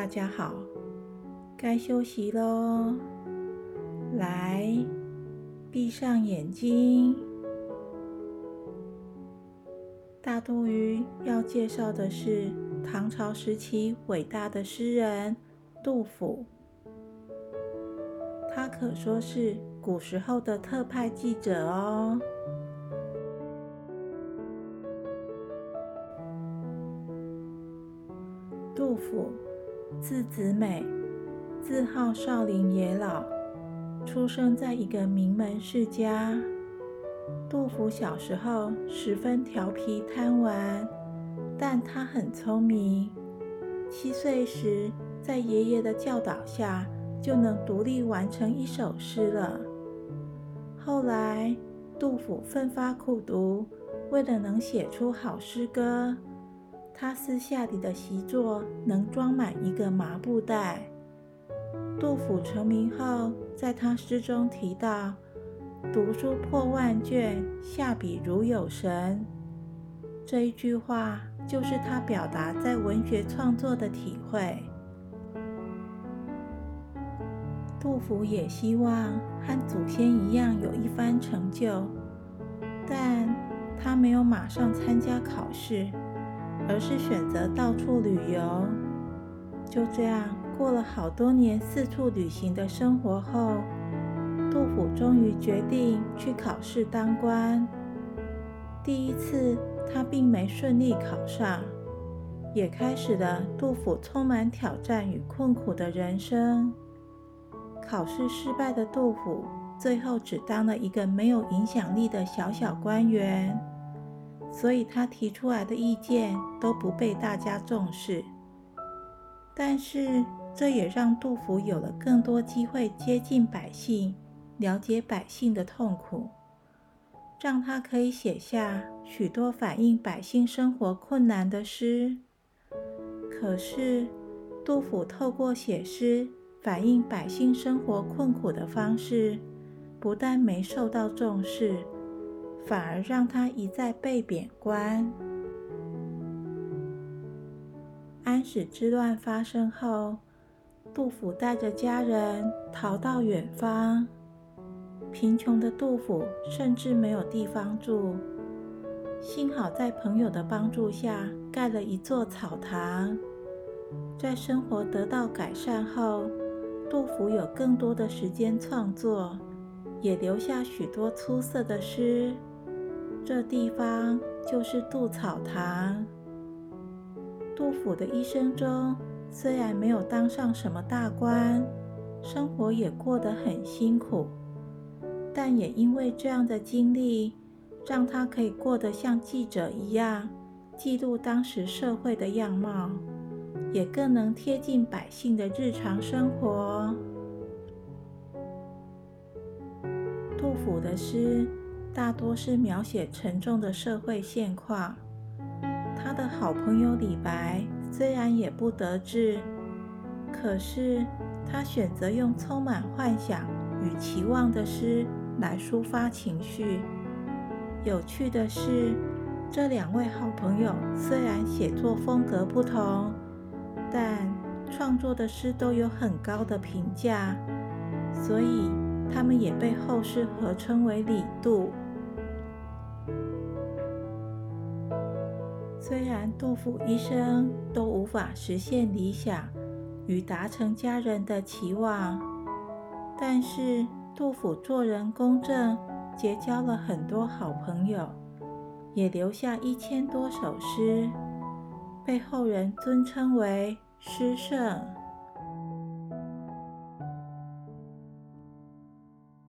大家好，该休息喽。来，闭上眼睛。大肚鱼要介绍的是唐朝时期伟大的诗人杜甫，他可说是古时候的特派记者哦。杜甫，字子美，字号少陵野老，出生在一个名门世家。杜甫小时候十分调皮贪玩，但他很聪明。七岁时，在爷爷的教导下，就能独立完成一首诗了。后来，杜甫奋发苦读，为了能写出好诗歌。他私下里的习作能装满一个麻布袋。杜甫成名后，在他诗中提到“读书破万卷，下笔如有神”，这一句话就是他表达在文学创作的体会。杜甫也希望和祖先一样有一番成就，但他没有马上参加考试。而是选择到处旅游。就这样过了好多年四处旅行的生活后，杜甫终于决定去考试当官。第一次他并没顺利考上，也开始了杜甫充满挑战与困苦的人生。考试失败的杜甫，最后只当了一个没有影响力的小小官员。所以他提出来的意见都不被大家重视，但是这也让杜甫有了更多机会接近百姓，了解百姓的痛苦，让他可以写下许多反映百姓生活困难的诗。可是，杜甫透过写诗反映百姓生活困苦的方式，不但没受到重视。反而让他一再被贬官。安史之乱发生后，杜甫带着家人逃到远方。贫穷的杜甫甚至没有地方住，幸好在朋友的帮助下盖了一座草堂。在生活得到改善后，杜甫有更多的时间创作，也留下许多出色的诗。这地方就是杜草堂。杜甫的一生中，虽然没有当上什么大官，生活也过得很辛苦，但也因为这样的经历，让他可以过得像记者一样，记录当时社会的样貌，也更能贴近百姓的日常生活。杜甫的诗。大多是描写沉重的社会现况。他的好朋友李白虽然也不得志，可是他选择用充满幻想与期望的诗来抒发情绪。有趣的是，这两位好朋友虽然写作风格不同，但创作的诗都有很高的评价，所以他们也被后世合称为李杜。虽然杜甫一生都无法实现理想与达成家人的期望，但是杜甫做人公正，结交了很多好朋友，也留下一千多首诗，被后人尊称为诗圣。